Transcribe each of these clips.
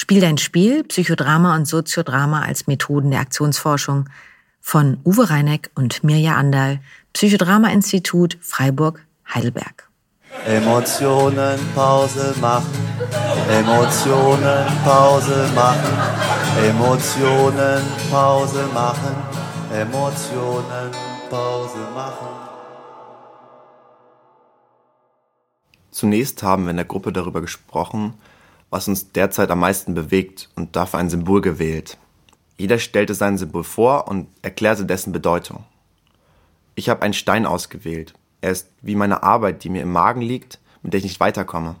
Spiel dein Spiel, Psychodrama und Soziodrama als Methoden der Aktionsforschung von Uwe Reineck und Mirja Andal, Psychodrama-Institut Freiburg, Heidelberg. Emotionen Pause machen, Emotionen Pause machen, Emotionen Pause machen, Emotionen Pause machen. Zunächst haben wir in der Gruppe darüber gesprochen, was uns derzeit am meisten bewegt und dafür ein Symbol gewählt. Jeder stellte sein Symbol vor und erklärte dessen Bedeutung. Ich habe einen Stein ausgewählt. Er ist wie meine Arbeit, die mir im Magen liegt, mit der ich nicht weiterkomme.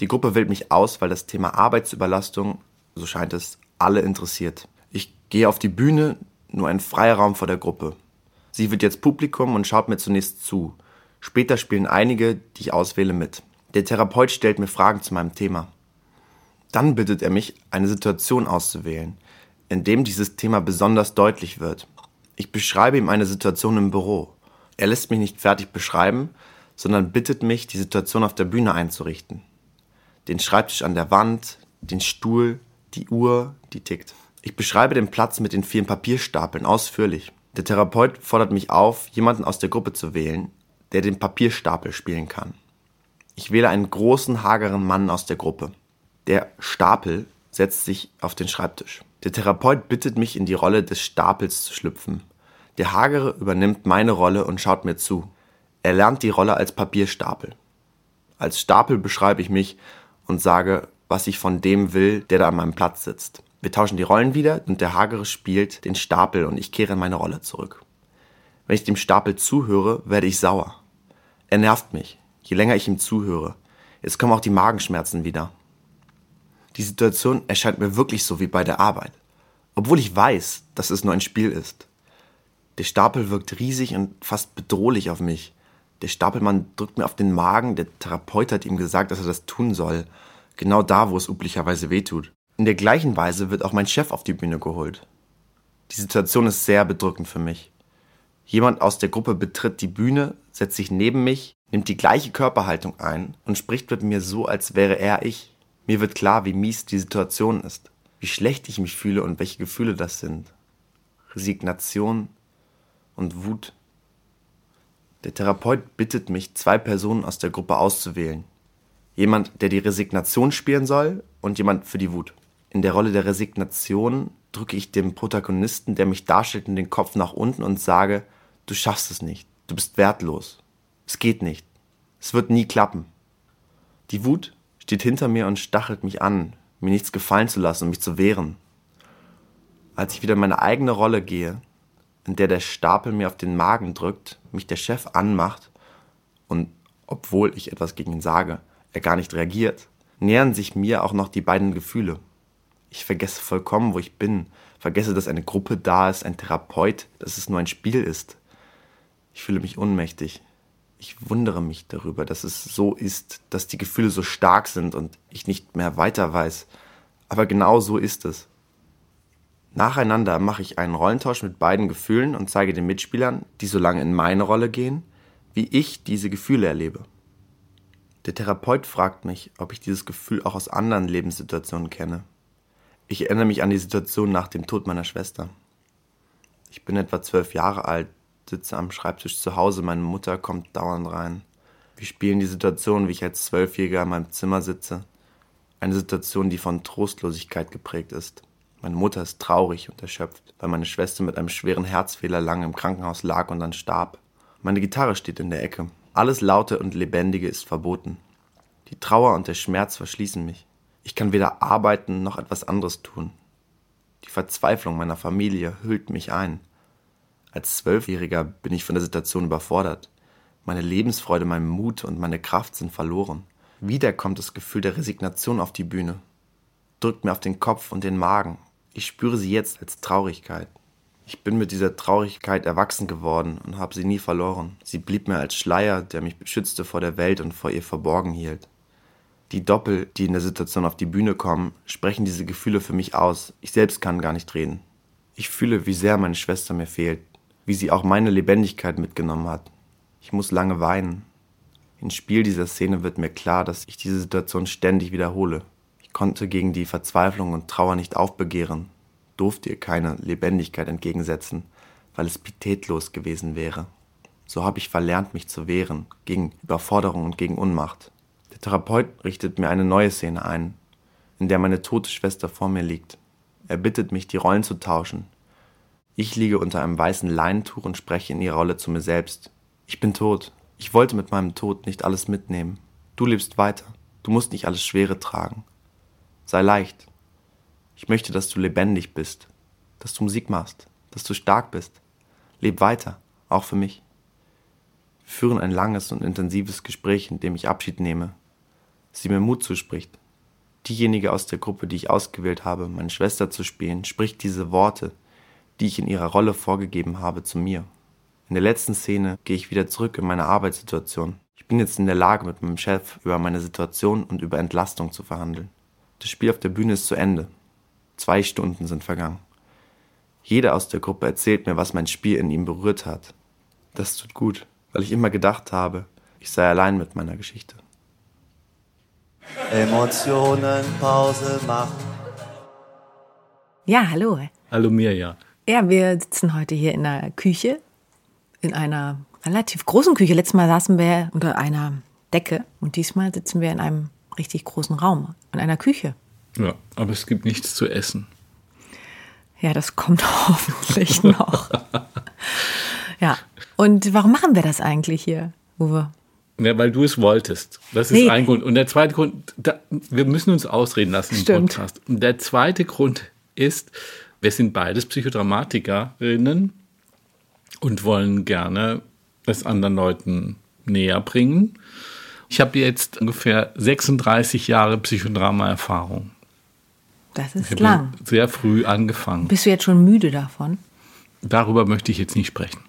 Die Gruppe wählt mich aus, weil das Thema Arbeitsüberlastung, so scheint es, alle interessiert. Ich gehe auf die Bühne, nur ein freier Raum vor der Gruppe. Sie wird jetzt Publikum und schaut mir zunächst zu. Später spielen einige, die ich auswähle, mit. Der Therapeut stellt mir Fragen zu meinem Thema. Dann bittet er mich, eine Situation auszuwählen, in dem dieses Thema besonders deutlich wird. Ich beschreibe ihm eine Situation im Büro. Er lässt mich nicht fertig beschreiben, sondern bittet mich, die Situation auf der Bühne einzurichten. Den Schreibtisch an der Wand, den Stuhl, die Uhr, die tickt. Ich beschreibe den Platz mit den vielen Papierstapeln ausführlich. Der Therapeut fordert mich auf, jemanden aus der Gruppe zu wählen, der den Papierstapel spielen kann. Ich wähle einen großen, hageren Mann aus der Gruppe. Der Stapel setzt sich auf den Schreibtisch. Der Therapeut bittet mich, in die Rolle des Stapels zu schlüpfen. Der Hagere übernimmt meine Rolle und schaut mir zu. Er lernt die Rolle als Papierstapel. Als Stapel beschreibe ich mich und sage, was ich von dem will, der da an meinem Platz sitzt. Wir tauschen die Rollen wieder und der Hagere spielt den Stapel und ich kehre in meine Rolle zurück. Wenn ich dem Stapel zuhöre, werde ich sauer. Er nervt mich, je länger ich ihm zuhöre. Jetzt kommen auch die Magenschmerzen wieder. Die Situation erscheint mir wirklich so wie bei der Arbeit, obwohl ich weiß, dass es nur ein Spiel ist. Der Stapel wirkt riesig und fast bedrohlich auf mich. Der Stapelmann drückt mir auf den Magen, der Therapeut hat ihm gesagt, dass er das tun soll, genau da, wo es üblicherweise wehtut. In der gleichen Weise wird auch mein Chef auf die Bühne geholt. Die Situation ist sehr bedrückend für mich. Jemand aus der Gruppe betritt die Bühne, setzt sich neben mich, nimmt die gleiche Körperhaltung ein und spricht mit mir so, als wäre er ich. Mir wird klar, wie mies die Situation ist, wie schlecht ich mich fühle und welche Gefühle das sind. Resignation und Wut. Der Therapeut bittet mich, zwei Personen aus der Gruppe auszuwählen. Jemand, der die Resignation spielen soll und jemand für die Wut. In der Rolle der Resignation drücke ich dem Protagonisten, der mich darstellt, in den Kopf nach unten und sage, du schaffst es nicht, du bist wertlos, es geht nicht, es wird nie klappen. Die Wut steht hinter mir und stachelt mich an, mir nichts gefallen zu lassen und mich zu wehren. Als ich wieder in meine eigene Rolle gehe, in der der Stapel mir auf den Magen drückt, mich der Chef anmacht und obwohl ich etwas gegen ihn sage, er gar nicht reagiert, nähern sich mir auch noch die beiden Gefühle. Ich vergesse vollkommen, wo ich bin, vergesse, dass eine Gruppe da ist, ein Therapeut, dass es nur ein Spiel ist. Ich fühle mich ohnmächtig. Ich wundere mich darüber, dass es so ist, dass die Gefühle so stark sind und ich nicht mehr weiter weiß. Aber genau so ist es. Nacheinander mache ich einen Rollentausch mit beiden Gefühlen und zeige den Mitspielern, die so lange in meine Rolle gehen, wie ich diese Gefühle erlebe. Der Therapeut fragt mich, ob ich dieses Gefühl auch aus anderen Lebenssituationen kenne. Ich erinnere mich an die Situation nach dem Tod meiner Schwester. Ich bin etwa zwölf Jahre alt, sitze am Schreibtisch zu Hause, meine Mutter kommt dauernd rein. Wir spielen die Situation, wie ich als Zwölfjähriger in meinem Zimmer sitze. Eine Situation, die von Trostlosigkeit geprägt ist. Meine Mutter ist traurig und erschöpft, weil meine Schwester mit einem schweren Herzfehler lange im Krankenhaus lag und dann starb. Meine Gitarre steht in der Ecke. Alles Laute und Lebendige ist verboten. Die Trauer und der Schmerz verschließen mich. Ich kann weder arbeiten noch etwas anderes tun. Die Verzweiflung meiner Familie hüllt mich ein. Als Zwölfjähriger bin ich von der Situation überfordert. Meine Lebensfreude, mein Mut und meine Kraft sind verloren. Wieder kommt das Gefühl der Resignation auf die Bühne, drückt mir auf den Kopf und den Magen ich spüre sie jetzt als Traurigkeit. Ich bin mit dieser Traurigkeit erwachsen geworden und habe sie nie verloren. Sie blieb mir als Schleier, der mich beschützte vor der Welt und vor ihr verborgen hielt. Die Doppel, die in der Situation auf die Bühne kommen, sprechen diese Gefühle für mich aus. Ich selbst kann gar nicht reden. Ich fühle, wie sehr meine Schwester mir fehlt, wie sie auch meine Lebendigkeit mitgenommen hat. Ich muss lange weinen. Im Spiel dieser Szene wird mir klar, dass ich diese Situation ständig wiederhole Ich konnte gegen die Verzweiflung und Trauer nicht aufbegehren, durfte ihr keine Lebendigkeit entgegensetzen, weil es pietätlos gewesen wäre. So habe ich verlernt, mich zu wehren gegen Überforderung und gegen Unmacht. Der Therapeut richtet mir eine neue Szene ein, in der meine tote Schwester vor mir liegt. Er bittet mich, die Rollen zu tauschen. Ich liege unter einem weißen Leintuch und spreche in ihrer Rolle zu mir selbst. Ich bin tot. Ich wollte mit meinem Tod nicht alles mitnehmen. Du lebst weiter. Du musst nicht alles Schwere tragen. Sei leicht. Ich möchte, dass du lebendig bist, dass du Musik machst, dass du stark bist. Leb weiter, auch für mich. Wir führen ein langes und intensives Gespräch, in dem ich Abschied nehme. Sie mir Mut zuspricht. Diejenige aus der Gruppe, die ich ausgewählt habe, meine Schwester zu spielen, spricht diese Worte, die ich in ihrer Rolle vorgegeben habe, zu mir. In der letzten Szene gehe ich wieder zurück in meine Arbeitssituation. Ich bin jetzt in der Lage, mit meinem Chef über meine Situation und über Entlastung zu verhandeln. Das Spiel auf der Bühne ist zu Ende. Zwei Stunden sind vergangen. Jeder aus der Gruppe erzählt mir, was mein Spiel in ihm berührt hat. Das tut gut, weil ich immer gedacht habe, ich sei allein mit meiner Geschichte. Emotionen Pause machen. Ja, hallo. Hallo Mirja. Ja, wir sitzen heute hier in der Küche, in einer relativ großen Küche. Letztes Mal saßen wir unter einer Decke und diesmal sitzen wir in einem richtig großen Raum, in einer Küche. Ja, aber es gibt nichts zu essen. Ja, das kommt hoffentlich noch. ja, und warum machen wir das eigentlich hier, Uwe? Ja, weil du es wolltest. Das ist Nee. ein Grund. Und der zweite Grund, da, wir müssen uns ausreden lassen im Stimmt. Podcast. Und der zweite Grund ist, wir sind beides Psychodramatikerinnen und wollen gerne es anderen Leuten näher bringen. Ich habe jetzt ungefähr 36 Jahre Psychodrama-Erfahrung. Das ist lang. sehr früh angefangen. Bist du jetzt schon müde davon? Darüber möchte ich jetzt nicht sprechen.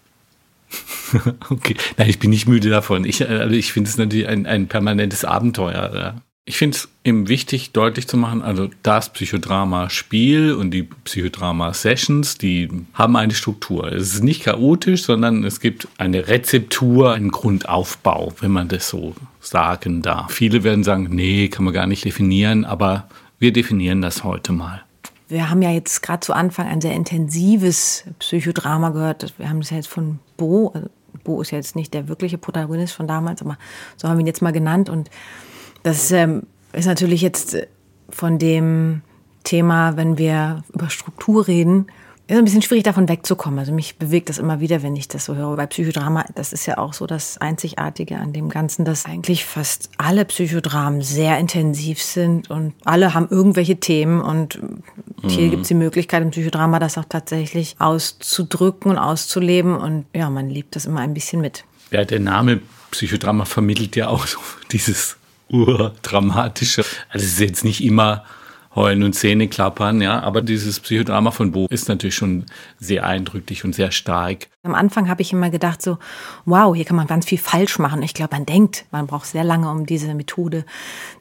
okay, nein, ich bin nicht müde davon. Ich, äh, also ich finde es natürlich ein, ein permanentes Abenteuer. Ja. Ich finde es eben wichtig, deutlich zu machen, also das Psychodrama-Spiel und die Psychodrama-Sessions, die haben eine Struktur. Es ist nicht chaotisch, sondern es gibt eine Rezeptur, einen Grundaufbau, wenn man das so sagen darf. Viele werden sagen, nee, kann man gar nicht definieren, aber wir definieren das heute mal. Wir haben ja jetzt gerade zu Anfang ein sehr intensives Psychodrama gehört. Wir haben das ja jetzt von Bo. Also Bo ist ja jetzt nicht der wirkliche Protagonist von damals, aber so haben wir ihn jetzt mal genannt. Und das ähm, ist natürlich jetzt äh, von dem Thema, wenn wir über Struktur reden, ist ein bisschen schwierig davon wegzukommen. Also mich bewegt das immer wieder, wenn ich das so höre. Bei Psychodrama, das ist ja auch so das Einzigartige an dem Ganzen, dass eigentlich fast alle Psychodramen sehr intensiv sind und alle haben irgendwelche Themen und hier gibt es die Möglichkeit im Psychodrama das auch tatsächlich auszudrücken und auszuleben und ja, man lebt das immer ein bisschen mit. Ja, der Name Psychodrama vermittelt ja auch so dieses urdramatische. Also es ist jetzt nicht immer Heulen und Zähne klappern, ja, aber dieses Psychodrama von Bo ist natürlich schon sehr eindrücklich und sehr stark. Am Anfang habe ich immer gedacht so, wow, hier kann man ganz viel falsch machen. Ich glaube, man denkt, man braucht sehr lange, um diese Methode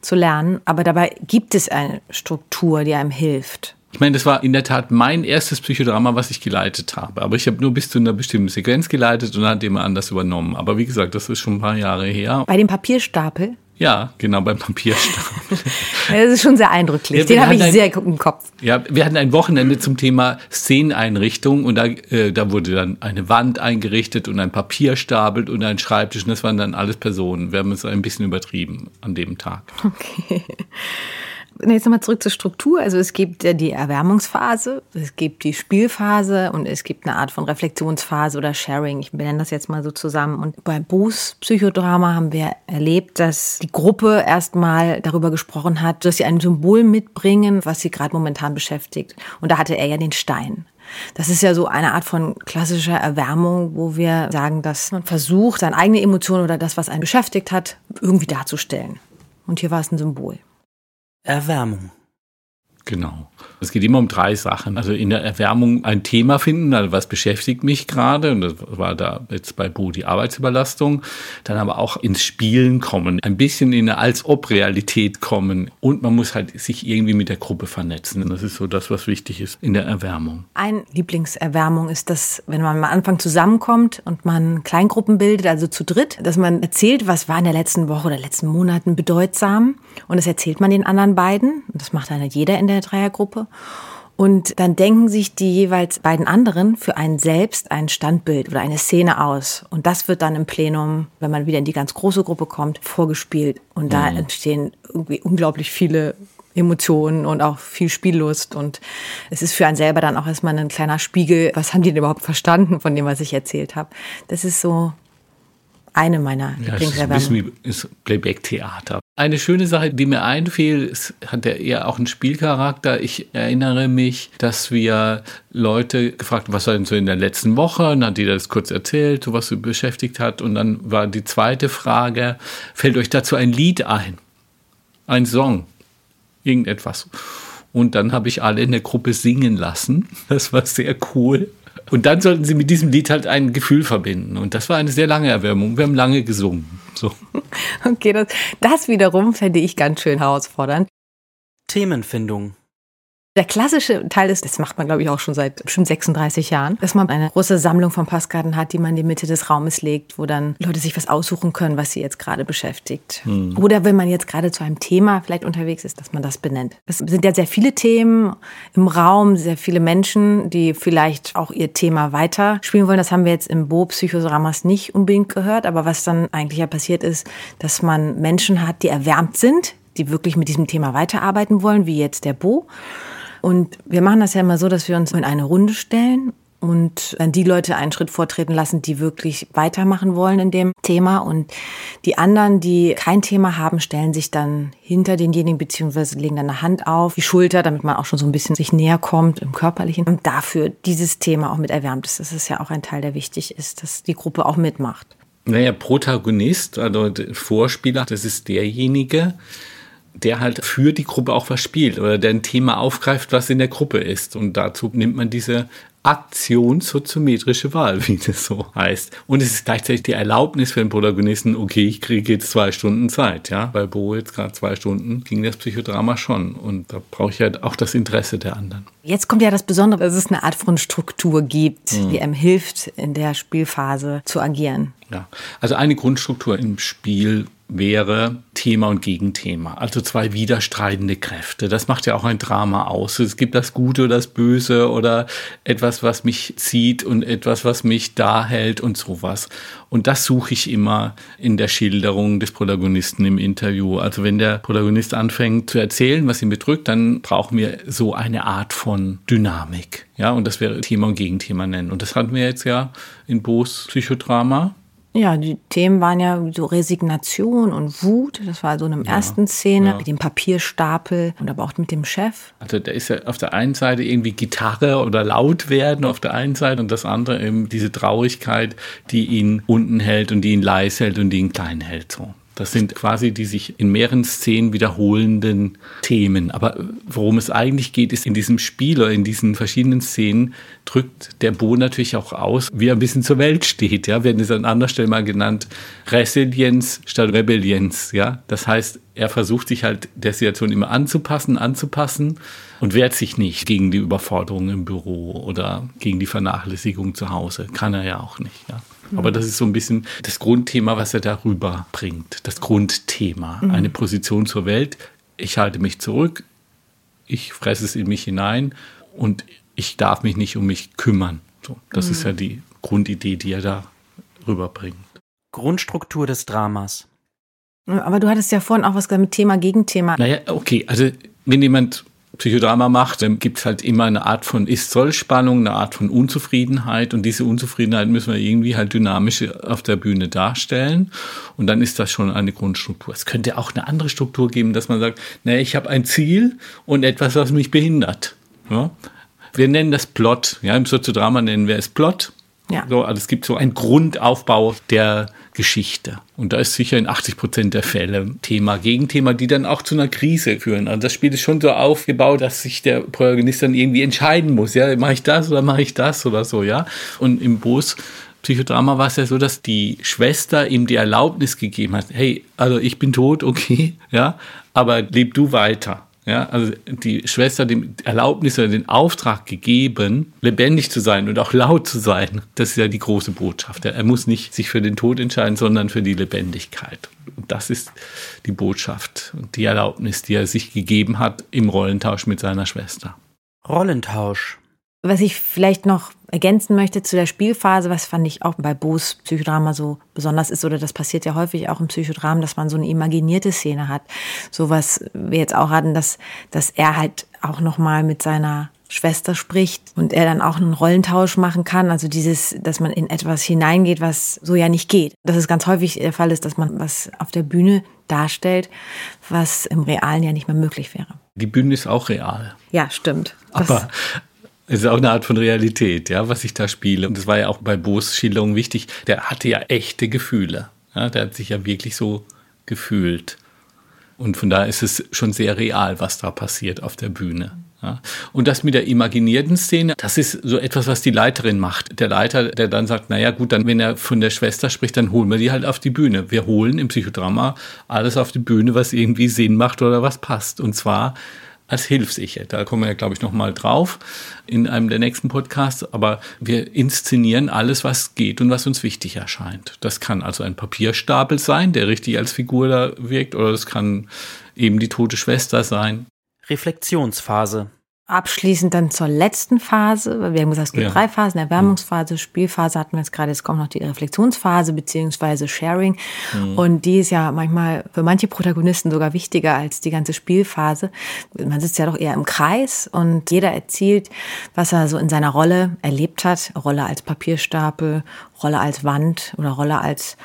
zu lernen. Aber dabei gibt es eine Struktur, die einem hilft. Ich meine, das war in der Tat mein erstes Psychodrama, was ich geleitet habe. Aber ich habe nur bis zu einer bestimmten Sequenz geleitet und dann hat jemand anders übernommen. Aber wie gesagt, das ist schon ein paar Jahre her. Bei dem Papierstapel, Ja, genau, beim Papierstab. das ist schon sehr eindrücklich. Ja, Den habe ich ein- sehr im Kopf. Ja, wir hatten ein Wochenende zum Thema Szeneneinrichtung und da, äh, da wurde dann eine Wand eingerichtet und ein Papierstapel und ein Schreibtisch und das waren dann alles Personen. Wir haben es ein bisschen übertrieben an dem Tag. Okay. Jetzt nochmal zurück zur Struktur. Also es gibt ja die Erwärmungsphase, es gibt die Spielphase und es gibt eine Art von Reflexionsphase oder Sharing. Ich benenne das jetzt mal so zusammen. Und bei Boos Psychodrama haben wir erlebt, dass die Gruppe erstmal darüber gesprochen hat, dass sie ein Symbol mitbringen, was sie gerade momentan beschäftigt. Und da hatte er ja den Stein. Das ist ja so eine Art von klassischer Erwärmung, wo wir sagen, dass man versucht, seine eigene Emotion oder das, was einen beschäftigt hat, irgendwie darzustellen. Und hier war es ein Symbol. Erwärmung. Genau. Es geht immer um drei Sachen. Also in der Erwärmung ein Thema finden, also was beschäftigt mich gerade. Und das war da jetzt bei Bo die Arbeitsüberlastung. Dann aber auch ins Spielen kommen, ein bisschen in eine Als-Ob-Realität kommen. Und man muss halt sich irgendwie mit der Gruppe vernetzen. Das ist so das, was wichtig ist in der Erwärmung. Ein Lieblingserwärmung ist das, wenn man am Anfang zusammenkommt und man Kleingruppen bildet, also zu dritt, dass man erzählt, was war in der letzten Woche oder letzten Monaten bedeutsam. Und das erzählt man den anderen beiden. Und das macht dann jeder in der Dreiergruppe. Und dann denken sich die jeweils beiden anderen für einen selbst ein Standbild oder eine Szene aus. Und das wird dann im Plenum, wenn man wieder in die ganz große Gruppe kommt, vorgespielt. Und da mhm. entstehen irgendwie unglaublich viele Emotionen und auch viel Spiellust. Und es ist für einen selber dann auch erstmal ein kleiner Spiegel. Was haben die denn überhaupt verstanden von dem, was ich erzählt habe? Das ist so eine meiner ja, Lieblingserwärmungen. ist Playback-Theater. Eine schöne Sache, die mir einfiel, es hat ja eher auch einen Spielcharakter. Ich erinnere mich, dass wir Leute gefragt haben, was war denn so in der letzten Woche? Und dann hat jeder das kurz erzählt, so was sie beschäftigt hat. Und dann war die zweite Frage, fällt euch dazu ein Lied ein? Ein Song? Irgendetwas. Und dann habe ich alle in der Gruppe singen lassen. Das war sehr cool. Und dann sollten sie mit diesem Lied halt ein Gefühl verbinden. Und das war eine sehr lange Erwärmung. Wir haben lange gesungen. So. Okay, das, das wiederum fände ich ganz schön herausfordernd. Themenfindung. Der klassische Teil ist, das macht man glaube ich auch schon seit bestimmt 36 Jahren, dass man eine große Sammlung von Postkarten hat, die man in die Mitte des Raumes legt, wo dann Leute sich was aussuchen können, was sie jetzt gerade beschäftigt. Hm. Oder wenn man jetzt gerade zu einem Thema vielleicht unterwegs ist, dass man das benennt. Es sind ja sehr viele Themen im Raum, sehr viele Menschen, die vielleicht auch ihr Thema weiter spielen wollen. Das haben wir jetzt im Bo Psychodramas nicht unbedingt gehört, aber was dann eigentlich ja passiert ist, dass man Menschen hat, die erwärmt sind, die wirklich mit diesem Thema weiterarbeiten wollen, wie jetzt der Bo. Und wir machen das ja immer so, dass wir uns in eine Runde stellen und dann die Leute einen Schritt vortreten lassen, die wirklich weitermachen wollen in dem Thema. Und die anderen, die kein Thema haben, stellen sich dann hinter denjenigen beziehungsweise legen dann eine Hand auf die Schulter, damit man auch schon so ein bisschen sich näher kommt im Körperlichen. Und dafür dieses Thema auch mit erwärmt ist. Das ist ja auch ein Teil, der wichtig ist, dass die Gruppe auch mitmacht. Naja, Protagonist, also Vorspieler, das ist derjenige, der halt für die Gruppe auch was spielt oder der ein Thema aufgreift, was in der Gruppe ist. Und dazu nimmt man diese Aktionssoziometrische Wahl, wie das so heißt. Und es ist gleichzeitig die Erlaubnis für den Protagonisten, okay, ich kriege jetzt zwei Stunden Zeit, ja. Bei Bo jetzt gerade zwei Stunden ging das Psychodrama schon. Und da brauche ich halt auch das Interesse der anderen. Jetzt kommt ja das Besondere, dass es eine Art von Struktur gibt, mhm. die einem hilft, in der Spielphase zu agieren. Ja, also eine Grundstruktur im Spiel wäre Thema und Gegenthema, also zwei widerstreitende Kräfte. Das macht ja auch ein Drama aus. Es gibt das Gute oder das Böse oder etwas, was mich zieht und etwas, was mich da hält und sowas. Und das suche ich immer in der Schilderung des Protagonisten im Interview. Also wenn der Protagonist anfängt zu erzählen, was ihn bedrückt, dann brauchen wir so eine Art von Dynamik. Ja, und das wäre Thema und Gegenthema nennen. Und das hatten wir jetzt ja in Boos Psychodrama. Ja, die Themen waren ja so Resignation und Wut. Das war so in der ja, ersten Szene ja. mit dem Papierstapel und aber auch mit dem Chef. Also da ist ja auf der einen Seite irgendwie Gitarre oder laut werden auf der einen Seite und das andere eben diese Traurigkeit, die ihn unten hält und die ihn leise hält und die ihn klein hält. So. Das sind quasi die sich in mehreren Szenen wiederholenden Themen. Aber worum es eigentlich geht, ist in diesem Spiel oder in diesen verschiedenen Szenen drückt der Bo natürlich auch aus, wie er ein bisschen zur Welt steht. Ja, wir haben es an anderer Stelle mal genannt, Resilienz statt Rebellienz. Ja, das heißt, er versucht sich halt der Situation immer anzupassen, anzupassen und wehrt sich nicht gegen die Überforderung im Büro oder gegen die Vernachlässigung zu Hause. Kann er ja auch nicht. Ja. Aber das ist so ein bisschen das Grundthema, was er darüber bringt. Das Grundthema. Mhm. Eine Position zur Welt. Ich halte mich zurück. Ich fresse es in mich hinein und ich darf mich nicht um mich kümmern. So, das mhm. ist ja die Grundidee, die er da rüberbringt. Grundstruktur des Dramas. Aber du hattest ja vorhin auch was gesagt mit Thema Gegenthema. Naja, okay. Also, wenn jemand Psychodrama macht, dann gibt es halt immer eine Art von Ist-Soll-Spannung, eine Art von Unzufriedenheit und diese Unzufriedenheit müssen wir irgendwie halt dynamisch auf der Bühne darstellen und dann ist das schon eine Grundstruktur. Es könnte auch eine andere Struktur geben, dass man sagt, naja, ich habe ein Ziel und etwas, was mich behindert. Ja? Wir nennen das Plot, ja, im Soziodrama nennen wir es Plot. Ja. So, also es gibt so einen Grundaufbau, der Geschichte. Und da ist sicher in 80 Prozent der Fälle Thema, Gegenthema, die dann auch zu einer Krise führen. Also das Spiel ist schon so aufgebaut, dass sich der Protagonist dann irgendwie entscheiden muss. Ja, mache ich das oder mache ich das oder so, ja. Und im Bus Psychodrama war es ja so, dass die Schwester ihm die Erlaubnis gegeben hat, hey, also ich bin tot, okay, ja, aber leb du weiter. Ja, also die Schwester hat dem Erlaubnis oder den Auftrag gegeben, lebendig zu sein und auch laut zu sein. Das ist ja die große Botschaft. Er muss nicht sich für den Tod entscheiden, sondern für die Lebendigkeit. Und das ist die Botschaft und die Erlaubnis, die er sich gegeben hat im Rollentausch mit seiner Schwester. Rollentausch. Was ich vielleicht noch ergänzen möchte zu der Spielphase, was fand ich auch bei Bo's Psychodrama so besonders ist, oder das passiert ja häufig auch im Psychodrama, dass man so eine imaginierte Szene hat. So was wir jetzt auch hatten, dass, dass er halt auch nochmal mit seiner Schwester spricht und er dann auch einen Rollentausch machen kann. Also dieses, dass man in etwas hineingeht, was so ja nicht geht. Dass es ganz häufig der Fall ist, dass man was auf der Bühne darstellt, was im Realen ja nicht mehr möglich wäre. Die Bühne ist auch real. Ja, stimmt. Das Aber es ist auch eine Art von Realität, ja, was ich da spiele. Und das war ja auch bei Bo's Schilderung wichtig. Der hatte ja echte Gefühle. Ja, der hat sich ja wirklich so gefühlt. Und von daher ist es schon sehr real, was da passiert auf der Bühne. Ja. Und das mit der imaginierten Szene, das ist so etwas, was die Leiterin macht. Der Leiter, der dann sagt, naja gut, dann wenn er von der Schwester spricht, dann holen wir die halt auf die Bühne. Wir holen im Psychodrama alles auf die Bühne, was irgendwie Sinn macht oder was passt. Und zwar als Hilfs-Ich. Da kommen wir ja, glaube ich, noch mal drauf in einem der nächsten Podcasts. Aber wir inszenieren alles, was geht und was uns wichtig erscheint. Das kann also ein Papierstapel sein, der richtig als Figur da wirkt, oder das kann eben die tote Schwester sein. Reflexionsphase. Abschließend dann zur letzten Phase. weil Wir haben gesagt, es gibt Ja. drei Phasen. Erwärmungsphase, Spielphase hatten wir jetzt gerade. Jetzt kommt noch die Reflexionsphase beziehungsweise Sharing. Und die ist ja manchmal für manche Protagonisten sogar wichtiger als die ganze Spielphase. Man sitzt ja doch eher im Kreis und jeder erzählt, was er so in seiner Rolle erlebt hat. Rolle als Papierstapel, Rolle als Wand oder Rolle als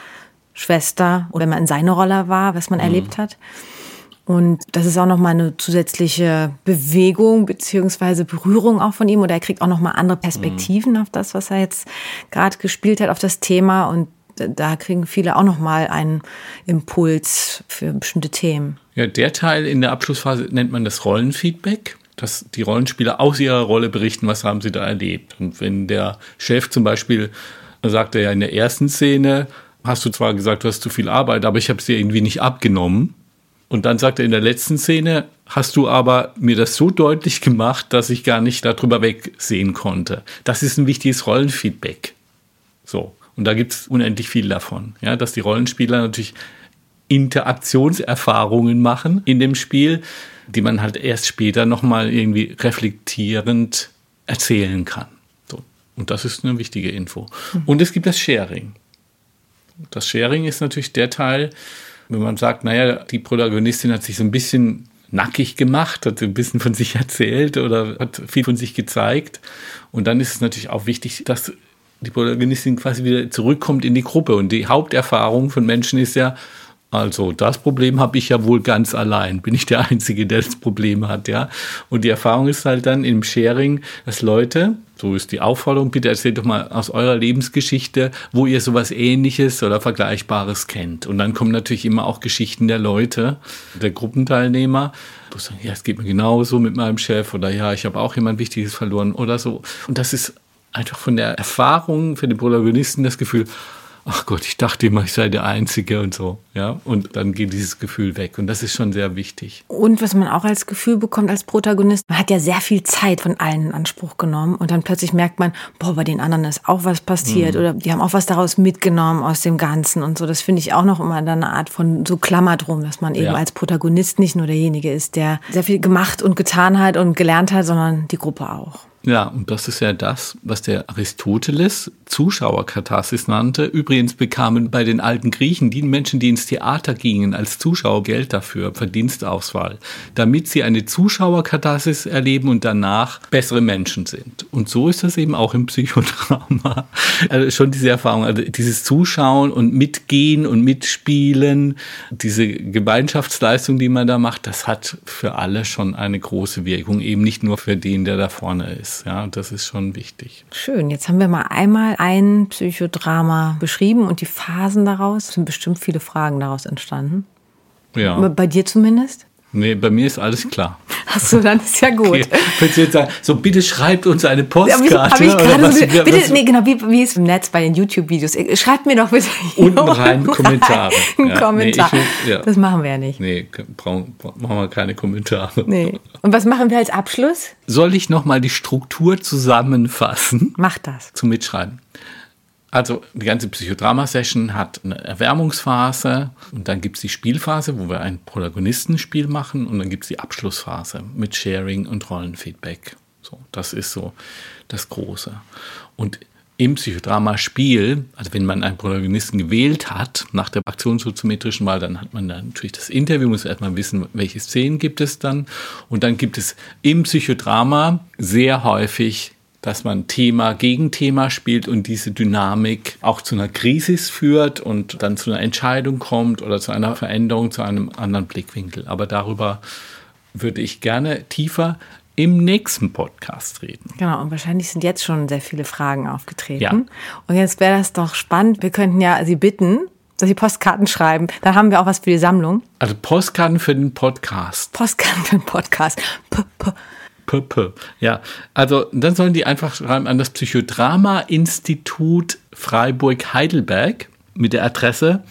Schwester oder wenn man in seiner Rolle war, was man erlebt hat. Und das ist auch nochmal eine zusätzliche Bewegung beziehungsweise Berührung auch von ihm. Oder er kriegt auch nochmal andere Perspektiven auf das, was er jetzt gerade gespielt hat, auf das Thema. Und da kriegen viele auch nochmal einen Impuls für bestimmte Themen. Ja, der Teil in der Abschlussphase nennt man das Rollenfeedback, dass die Rollenspieler aus ihrer Rolle berichten, was haben sie da erlebt. Und wenn der Chef zum Beispiel sagt er ja in der ersten Szene, hast du zwar gesagt, du hast zu viel Arbeit, aber ich habe dir irgendwie nicht abgenommen. Und dann sagt er in der letzten Szene, hast du aber mir das so deutlich gemacht, dass ich gar nicht darüber wegsehen konnte. Das ist ein wichtiges Rollenfeedback. So. Und da gibt es unendlich viel davon. Ja, dass die Rollenspieler natürlich Interaktionserfahrungen machen in dem Spiel, die man halt erst später nochmal irgendwie reflektierend erzählen kann. So. Und das ist eine wichtige Info. Und es gibt das Sharing. Das Sharing ist natürlich der Teil, wenn man sagt, naja, die Protagonistin hat sich so ein bisschen nackig gemacht, hat ein bisschen von sich erzählt oder hat viel von sich gezeigt. Und dann ist es natürlich auch wichtig, dass die Protagonistin quasi wieder zurückkommt in die Gruppe. Und die Haupterfahrung von Menschen ist ja, also das Problem habe ich ja wohl ganz allein. Bin ich der Einzige, der das Problem hat, ja. Und die Erfahrung ist halt dann im Sharing, dass Leute, so ist die Aufforderung, bitte erzählt doch mal aus eurer Lebensgeschichte, wo ihr sowas ähnliches oder Vergleichbares kennt. Und dann kommen natürlich immer auch Geschichten der Leute, der Gruppenteilnehmer, wo sagen, ja, es geht mir genauso mit meinem Chef oder ja, ich habe auch jemand Wichtiges verloren oder so. Und das ist einfach von der Erfahrung für den Protagonisten das Gefühl, ach Gott, ich dachte immer, ich sei der Einzige und so, ja. Und dann geht dieses Gefühl weg. Und das ist schon sehr wichtig. Und was man auch als Gefühl bekommt als Protagonist, man hat ja sehr viel Zeit von allen in Anspruch genommen und dann plötzlich merkt man, boah, bei den anderen ist auch was passiert oder die haben auch was daraus mitgenommen aus dem Ganzen und so. Das finde ich auch noch immer dann eine Art von so Klammer drum, dass man eben Ja. als Protagonist nicht nur derjenige ist, der sehr viel gemacht und getan hat und gelernt hat, sondern die Gruppe auch. Ja, und das ist ja das, was der Aristoteles Zuschauerkatharsis nannte. Übrigens bekamen bei den alten Griechen die Menschen, die ins Theater gingen, als Zuschauer Geld dafür, Verdienstauswahl, damit sie eine Zuschauerkatharsis erleben und danach bessere Menschen sind. Und so ist das eben auch im Psychodrama. Also schon diese Erfahrung, also dieses Zuschauen und Mitgehen und Mitspielen, diese Gemeinschaftsleistung, die man da macht, das hat für alle schon eine große Wirkung, eben nicht nur für den, der da vorne ist. Ist. Ja, das ist schon wichtig. Schön. Jetzt haben wir mal einmal ein Psychodrama beschrieben und die Phasen daraus. Es sind bestimmt viele Fragen daraus entstanden. Ja. Bei dir zumindest? Nee, bei mir ist alles klar. Ach so, dann ist ja gut. Okay. Willst du jetzt sagen, so bitte schreibt uns eine Postkarte. hab ich oder was- so, bitte, nee, genau, wie, wie es im Netz bei den YouTube-Videos. Schreibt mir doch bitte Unten rein Kommentare. Einen Ja, nee, Kommentar. ich will- ja. Das machen wir ja nicht. Nee, brauchen, machen wir keine Kommentare. Nee. Und was machen wir als Abschluss? Soll ich nochmal die Struktur zusammenfassen Mach das. zum Mitschreiben? Also die ganze Psychodrama-Session hat eine Erwärmungsphase und dann gibt es die Spielphase, wo wir ein Protagonistenspiel machen und dann gibt es die Abschlussphase mit Sharing und Rollenfeedback. So, das ist so das Große. Und im Psychodrama-Spiel, also wenn man einen Protagonisten gewählt hat, nach der aktionssoziometrischen Wahl, dann hat man dann natürlich das Interview, muss erstmal wissen, welche Szenen gibt es dann. Und dann gibt es im Psychodrama sehr häufig dass man Thema gegen Thema spielt und diese Dynamik auch zu einer Krise führt und dann zu einer Entscheidung kommt oder zu einer Veränderung, zu einem anderen Blickwinkel. Aber darüber würde ich gerne tiefer im nächsten Podcast reden. Genau, und wahrscheinlich sind jetzt schon sehr viele Fragen aufgetreten. Ja. Und jetzt wäre das doch spannend. Wir könnten ja Sie bitten, dass Sie Postkarten schreiben. Dann haben wir auch was für die Sammlung. Also Postkarten für den Podcast. Postkarten für den Podcast. P -p P -p. Ja, also dann sollen die einfach schreiben an das Psychodrama-Institut Freiburg-Heidelberg mit der Adresse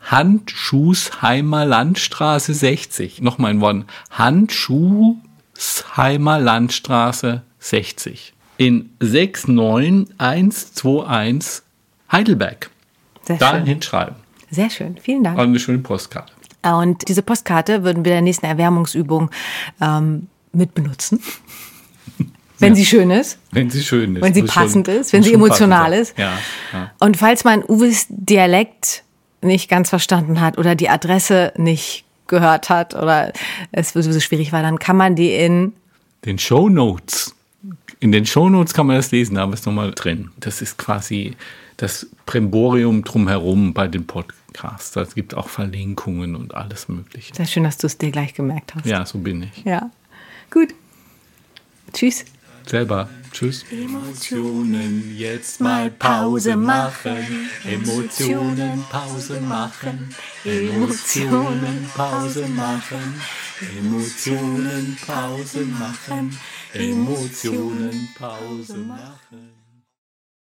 Handschuhsheimer Landstraße 60. Nochmal ein Wort. Handschuhsheimer Landstraße 60. In 69121 Heidelberg. Sehr Da schön. hinschreiben. Sehr schön. Vielen Dank. Und eine schöne Postkarte. Und diese Postkarte würden wir der nächsten Erwärmungsübung ähm, mit benutzen. Wenn sie schön ist, Wenn sie schön ist. wenn sie Muss schon- passend ist, wenn sie emotional passend ist. Ja, ja. Und falls man Uwes Dialekt nicht ganz verstanden hat oder die Adresse nicht gehört hat oder es sowieso schwierig war, dann kann man die in den Show Notes. In den Show Notes kann man das lesen, da haben wir es nochmal drin. Das ist quasi das Primborium drumherum bei den Podcasts. Es gibt auch Verlinkungen und alles Mögliche. Sehr schön, dass du es dir gleich gemerkt hast. Ja, so bin ich. Ja. Gut. Tschüss. Selber. Tschüss. Emotionen jetzt mal Pause machen. Emotionen Pause machen. Emotionen Pause machen. Emotionen Pause machen. Emotionen Pause machen.